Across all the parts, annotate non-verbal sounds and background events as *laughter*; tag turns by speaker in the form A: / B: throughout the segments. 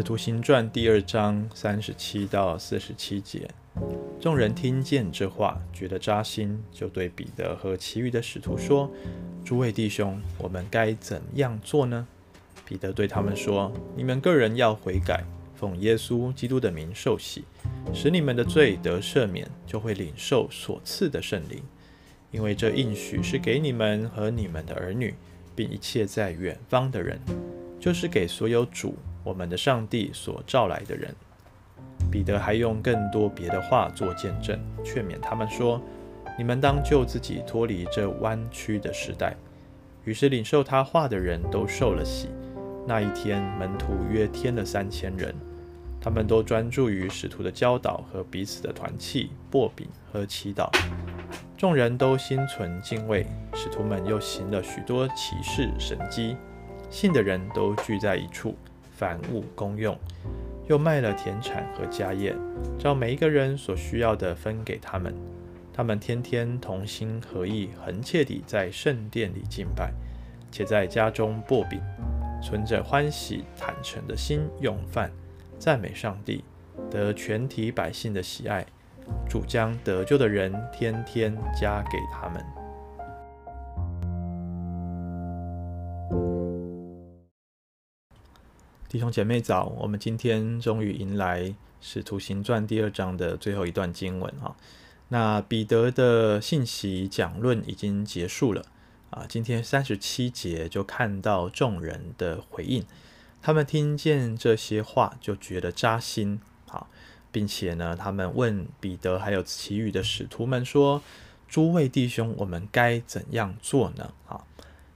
A: 使徒行传第二章三十七到四十七节，众人听见这话，觉得扎心，就对彼得和其余的使徒说：“诸位弟兄，我们该怎样做呢？”彼得对他们说：“你们个人要悔改，奉耶稣基督的名受洗，使你们的罪得赦免，就会领受所赐的圣灵，因为这应许是给你们和你们的儿女，并一切在远方的人，就是给所有主。”我们的上帝所召来的人，彼得还用更多别的话做见证，劝勉他们说：“你们当救自己脱离这弯曲的时代。”于是领受他话的人都受了洗。那一天，门徒约添了三千人，他们都专注于使徒的教导和彼此的团契、擘饼和祈祷。众人都心存敬畏，使徒们又行了许多奇事神迹，信的人都聚在一处。凡物公用，又卖了田产和家业，照每一个人所需要的分给他们。他们天天同心合意，恒切地在圣殿里敬拜，且在家中擘饼，存着欢喜坦诚的心用饭，赞美上帝，得全体百姓的喜爱。主将得救的人天天加给他们。弟兄姐妹早，我们今天终于迎来《使徒行传》第二章的最后一段经文哈。那彼得的信息讲论已经结束了啊，今天三十七节就看到众人的回应，他们听见这些话就觉得扎心啊，并且呢，他们问彼得还有其余的使徒们说：“诸位弟兄，我们该怎样做呢？”啊。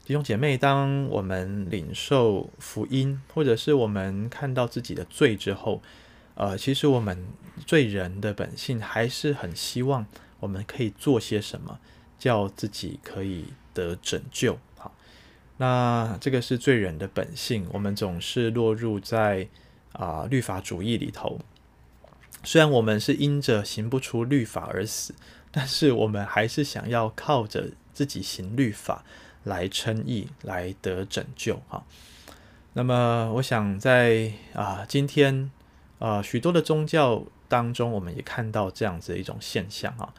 A: 弟兄姐妹，当我们领受福音，或者是我们看到自己的罪之后，呃，其实我们罪人的本性还是很希望我们可以做些什么，叫自己可以得拯救。好，那这个是罪人的本性，我们总是落入在啊、律法主义里头。虽然我们是因着行不出律法而死，但是我们还是想要靠着自己行律法。来称义，来得拯救哈。那么，我想在啊、今天啊、呃、许多的宗教当中，我们也看到这样子的一种现象啊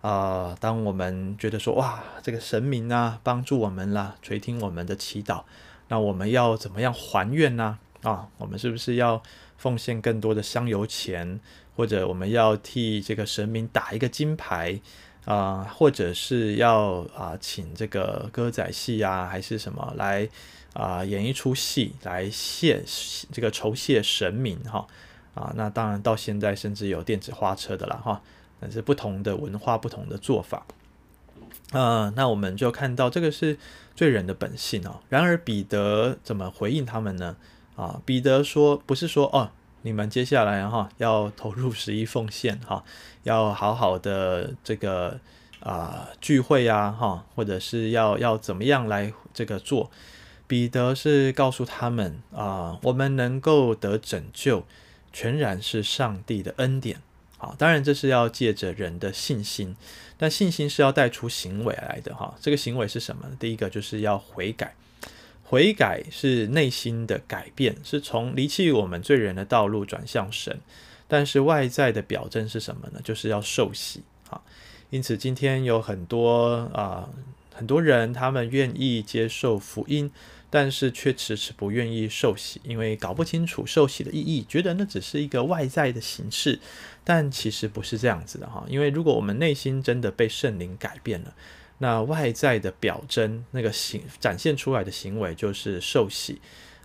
A: 啊、当我们觉得说哇，这个神明啊帮助我们啦，垂听我们的祈祷，那我们要怎么样还愿呢？啊，我们是不是要奉献更多的香油钱，或者我们要替这个神明打一个金牌？啊、或者是要啊、请这个歌仔戏啊，还是什么来啊、演一出戏来谢这个酬谢神明哈啊，那当然到现在甚至有电子花车的了哈，但是不同的文化，不同的做法，啊、那我们就看到这个是罪人的本性哦。然而彼得怎么回应他们呢？啊，彼得说，不是说哦。你们接下来哈要投入十一奉献哈，*laughs* 要好好的这个啊、聚会呀哈，或者是要要怎么样来这个做？彼得是告诉他们啊、我们能够得拯救，全然是上帝的恩典。好，当然这是要借着人的信心，但信心是要带出行为来的哈。这个行为是什么？第一个就是要悔改。悔改是内心的改变，是从离弃我们罪人的道路转向神。但是外在的表征是什么呢？就是要受洗啊。因此今天有很多啊、很多人，他们愿意接受福音，但是却迟迟不愿意受洗，因为搞不清楚受洗的意义，觉得那只是一个外在的形式。但其实不是这样子的哈，因为如果我们内心真的被圣灵改变了。那外在的表征，那个行展现出来的行为就是受洗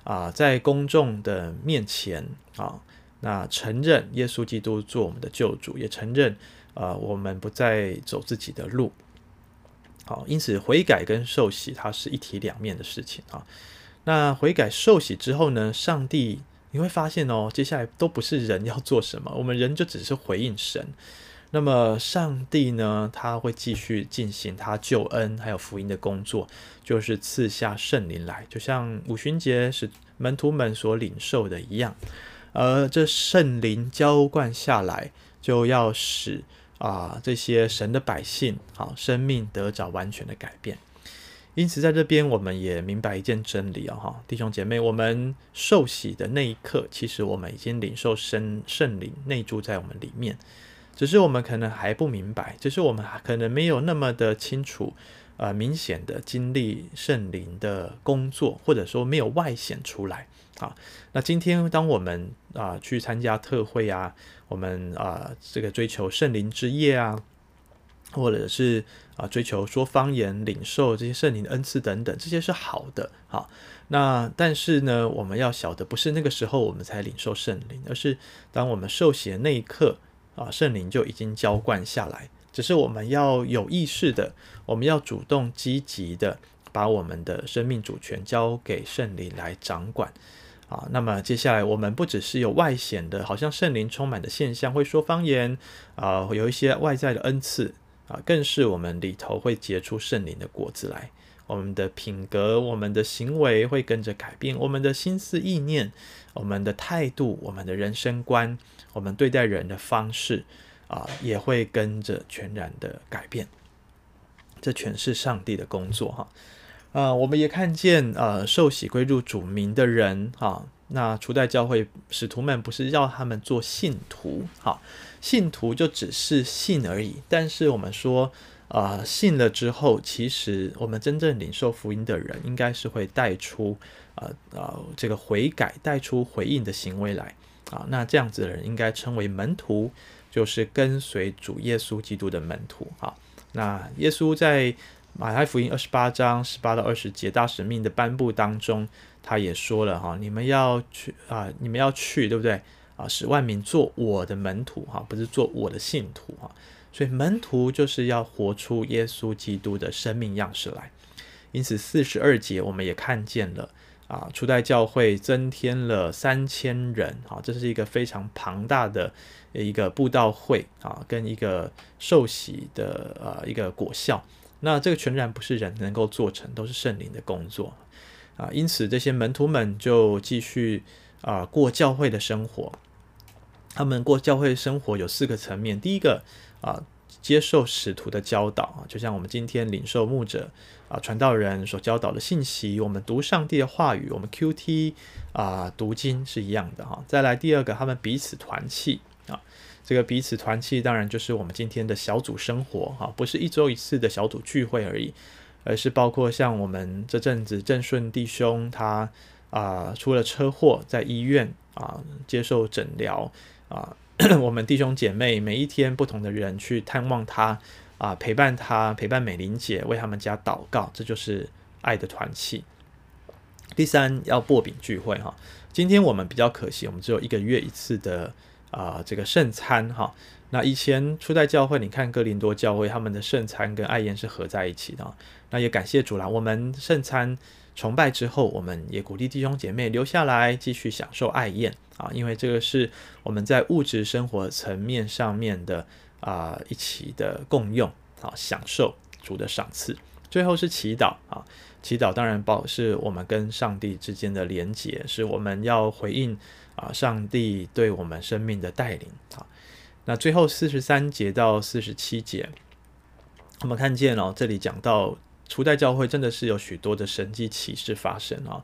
A: 啊，在公众的面前啊，那承认耶稣基督做我们的救主，也承认啊，我们不再走自己的路。好，因此悔改跟受洗它是一体两面的事情啊。那悔改受洗之后呢，上帝你会发现哦，接下来都不是人要做什么，我们人就只是回应神。那么上帝呢，他会继续进行他救恩还有福音的工作，就是赐下圣灵来，就像五旬节是门徒们所领受的一样。而这圣灵浇灌下来，就要使啊这些神的百姓，好生命得着完全的改变。因此，在这边我们也明白一件真理啊，哈，弟兄姐妹，我们受洗的那一刻，其实我们已经领受圣圣灵内住在我们里面，只是我们可能还不明白，只是我们可能没有那么的清楚，呃，明显的经历圣灵的工作，或者说没有外显出来啊。那今天当我们啊、去参加特会啊，我们啊、这个追求圣灵之夜啊。或者是啊，追求说方言、领受这些圣灵的恩赐等等，这些是好的。好，那但是呢，我们要晓得，不是那个时候我们才领受圣灵，而是当我们受洗的那一刻啊，圣灵就已经浇灌下来。只是我们要有意识的，我们要主动积极的把我们的生命主权交给圣灵来掌管。啊，那么接下来我们不只是有外显的，好像圣灵充满的现象，会说方言啊，有一些外在的恩赐。啊，更是我们里头会结出圣灵的果子来，我们的品格、我们的行为会跟着改变，我们的心思意念、我们的态度、我们的人生观、我们对待人的方式啊，也会跟着全然的改变。这全是上帝的工作哈。啊，我们也看见呃，受洗归入主名的人哈。那初代教会使徒们不是要他们做信徒，哈，信徒就只是信而已。但是我们说，啊、信了之后，其实我们真正领受福音的人，应该是会带出，呃、呃，这个悔改，带出回应的行为来，啊，那这样子的人应该称为门徒，就是跟随主耶稣基督的门徒，哈。那耶稣在马太福音二十八章十八到二十节大使命的颁布当中。他也说了哈，你们要去啊，你们要去，对不对啊？使万民做我的门徒哈，不是做我的信徒哈。所以门徒就是要活出耶稣基督的生命样式来。因此四十二节我们也看见了啊，初代教会增添了三千人啊，这是一个非常庞大的一个布道会啊，跟一个受洗的呃一个果效。那这个全然不是人能够做成，都是圣灵的工作。啊，因此这些门徒们就继续啊过教会的生活。他们过教会生活有四个层面。第一个啊，接受使徒的教导，就像我们今天领受牧者啊传道人所教导的信息，我们读上帝的话语，我们 QT 啊读经是一样的哈。再来第二个，他们彼此团契啊，这个彼此团契当然就是我们今天的小组生活哈，不是一周一次的小组聚会而已。而是包括像我们这阵子正顺弟兄他啊、出了车祸，在医院啊、接受诊疗啊，*clears throat* 我们弟兄姐妹每一天不同的人去探望他啊、陪伴他，陪伴美玲姐，为他们家祷告，这就是爱的团契。第三，要擘饼聚会哈，今天我们比较可惜，我们只有一个月一次的啊、这个圣餐哈。那以前初代教会，你看哥林多教会，他们的圣餐跟爱宴是合在一起的。那也感谢主啦，我们圣餐崇拜之后，我们也鼓励弟兄姐妹留下来继续享受爱宴啊，因为这个是我们在物质生活层面上面的啊一起的共用啊，享受主的赏赐。最后是祈祷啊，祈祷当然包是我们跟上帝之间的连结，是我们要回应啊上帝对我们生命的带领啊。那最后四十三节到四十七节，我们看见哦，这里讲到初代教会真的是有许多的神迹奇事发生啊。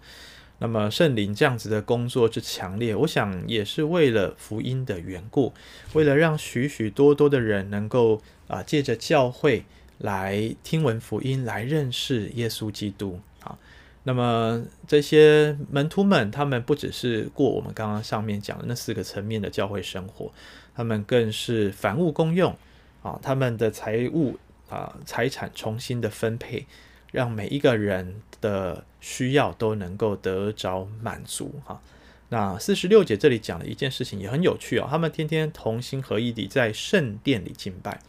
A: 那么圣灵这样子的工作之强烈，我想也是为了福音的缘故，为了让许许多多的人能够啊借着教会来听闻福音，来认识耶稣基督啊。那么这些门徒们，他们不只是过我们刚刚上面讲的那四个层面的教会生活。他们更是凡物公用啊，他们的财物啊财产重新的分配，让每一个人的需要都能够得着满足哈。那四十六节这里讲的一件事情也很有趣啊，他们天天同心合意地在圣殿里敬拜。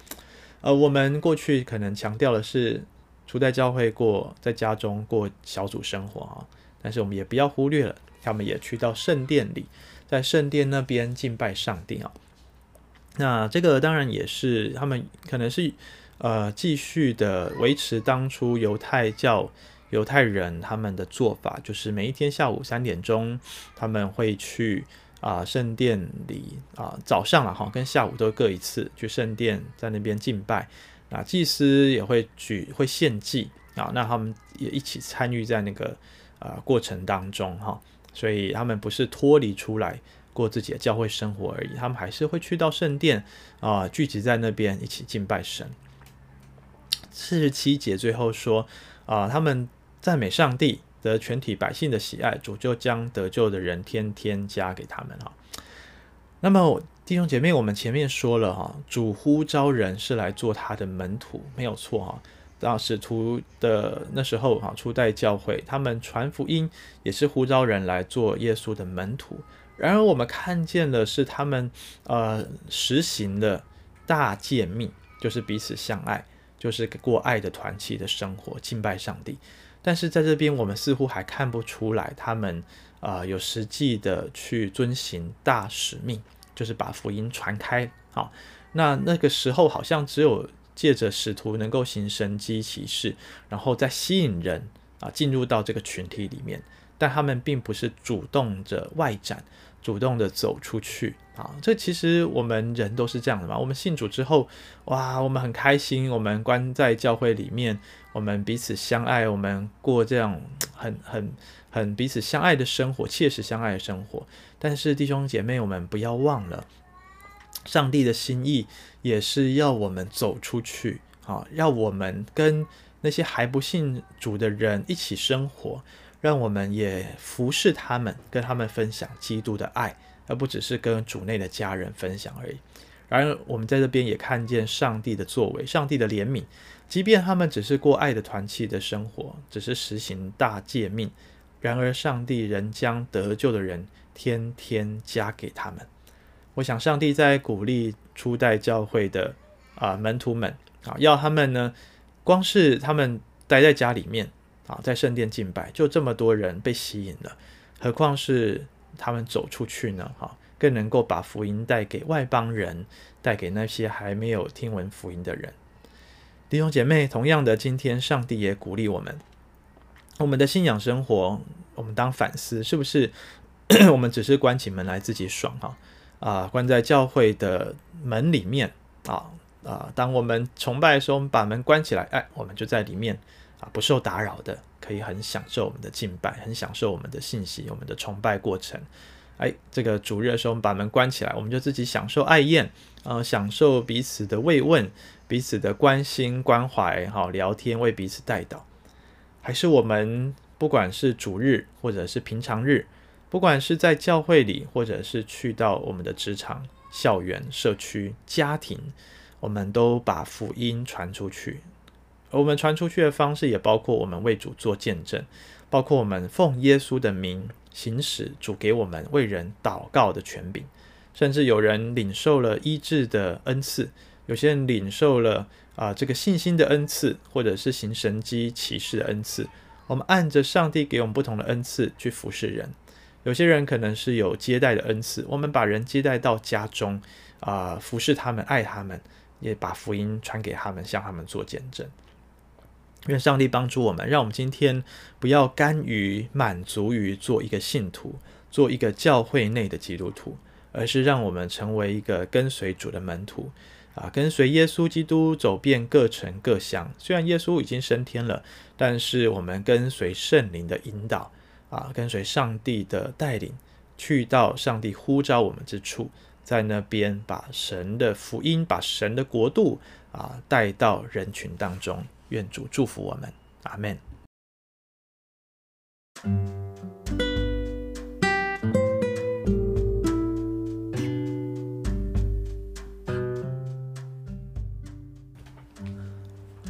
A: 呃，我们过去可能强调的是初代教会过在家中过小组生活啊，但是我们也不要忽略了，他们也去到圣殿里，在圣殿那边敬拜上帝啊。那这个当然也是他们可能是呃继续的维持当初犹太教犹太人他们的做法，就是每一天下午三点钟他们会去啊、圣殿里啊、早上了哈跟下午都各一次去圣殿在那边敬拜，那祭司也会举会献祭啊，那他们也一起参与在那个啊、过程当中哈，所以他们不是脱离出来过自己的教会生活而已，他们还是会去到圣殿啊，聚集在那边一起敬拜神。四十七节最后说啊，他们赞美上帝，得全体百姓的喜爱，主就将得救的人天天加给他们哈。那么弟兄姐妹，我们前面说了哈，主呼召人是来做他的门徒，没有错哈。当使徒的那时候哈，初代教会他们传福音也是呼召人来做耶稣的门徒。然而我们看见的是他们呃实行的大诫命，就是彼此相爱。就是过爱的团契的生活，敬拜上帝。但是在这边，我们似乎还看不出来他们啊、有实际的去遵行大使命，就是把福音传开。好，那那个时候好像只有借着使徒能够行神迹奇事，然后再吸引人啊进入到这个群体里面，但他们并不是主动着外展。主动的走出去啊，这其实我们人都是这样的嘛。我们信主之后，哇，我们很开心，我们关在教会里面，我们彼此相爱，我们过这样很很很彼此相爱的生活，切实相爱的生活。但是弟兄姐妹，我们不要忘了，上帝的心意也是要我们走出去啊，要我们跟那些还不信主的人一起生活。让我们也服侍他们，跟他们分享基督的爱，而不只是跟主内的家人分享而已。然而，我们在这边也看见上帝的作为，上帝的怜悯。即便他们只是过爱的团契的生活，只是实行大诫命，然而上帝仍将得救的人天天加给他们。我想，上帝在鼓励初代教会的啊、门徒们啊，要他们呢，光是他们待在家里面。啊，在圣殿敬拜，就这么多人被吸引了，何况是他们走出去呢？哈，更能够把福音带给外邦人，带给那些还没有听闻福音的人。弟兄姐妹，同样的，今天上帝也鼓励我们，我们的信仰生活，我们当反思，是不是 *coughs* 我们只是关起门来自己爽？哈啊，关在教会的门里面啊啊，当我们崇拜的时候，我们把门关起来，哎，我们就在里面。不受打扰的，可以很享受我们的敬拜，很享受我们的信息，我们的崇拜过程。哎，这个主日的时候，我们把门关起来，我们就自己享受爱宴，呃，享受彼此的慰问，彼此的关心关怀，好聊天，为彼此代祷。还是我们不管是主日或者是平常日，不管是在教会里，或者是去到我们的职场、校园、社区、家庭，我们都把福音传出去。我们传出去的方式也包括我们为主做见证，包括我们奉耶稣的名行使主给我们为人祷告的权柄，甚至有人领受了医治的恩赐，有些人领受了啊、这个信心的恩赐，或者是行神迹奇事的恩赐。我们按着上帝给我们不同的恩赐去服侍人，有些人可能是有接待的恩赐，我们把人接待到家中啊、服侍他们，爱他们，也把福音传给他们，向他们做见证。愿上帝帮助我们，让我们今天不要甘于满足于做一个信徒，做一个教会内的基督徒，而是让我们成为一个跟随主的门徒啊，跟随耶稣基督走遍各城各乡。虽然耶稣已经升天了，但是我们跟随圣灵的引导啊，跟随上帝的带领，去到上帝呼召我们之处，在那边把神的福音、把神的国度啊带到人群当中。愿主祝福我们，阿门。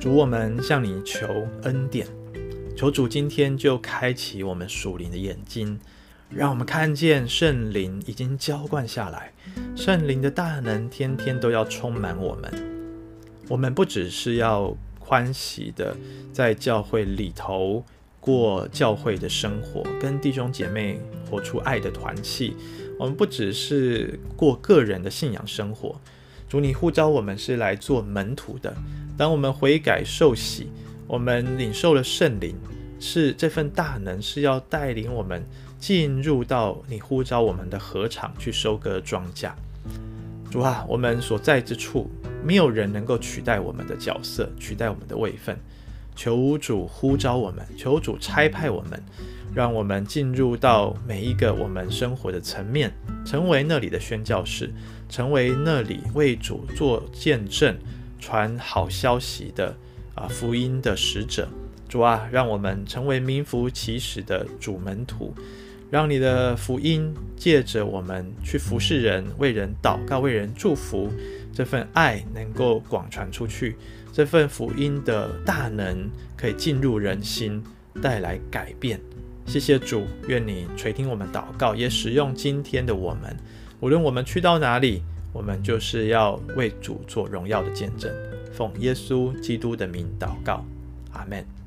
A: 主，我们向你求恩典，求主今天就开启我们属灵的眼睛，让我们看见圣灵已经浇灌下来，圣灵的大能天天都要充满我们。我们不只是要。欢喜的在教会里头过教会的生活，跟弟兄姐妹活出爱的团契。我们不只是过个人的信仰生活，主你呼召我们是来做门徒的。当我们悔改受洗，我们领受了圣灵，是这份大能是要带领我们进入到你呼召我们的禾场去收割庄稼。主啊，我们所在之处。没有人能够取代我们的角色，取代我们的位分，求主呼召我们，求主差派我们，让我们进入到每一个我们生活的层面，成为那里的宣教士，成为那里为主做见证、传好消息的啊福音的使者。主啊，让我们成为名副其实的主门徒，让你的福音借着我们去服侍人、为人祷告、为人祝福，这份爱能够广传出去，这份福音的大能可以进入人心，带来改变。谢谢主，愿你垂听我们祷告，也使用今天的我们，无论我们去到哪里，我们就是要为主做荣耀的见证。奉耶稣基督的名祷告，阿门。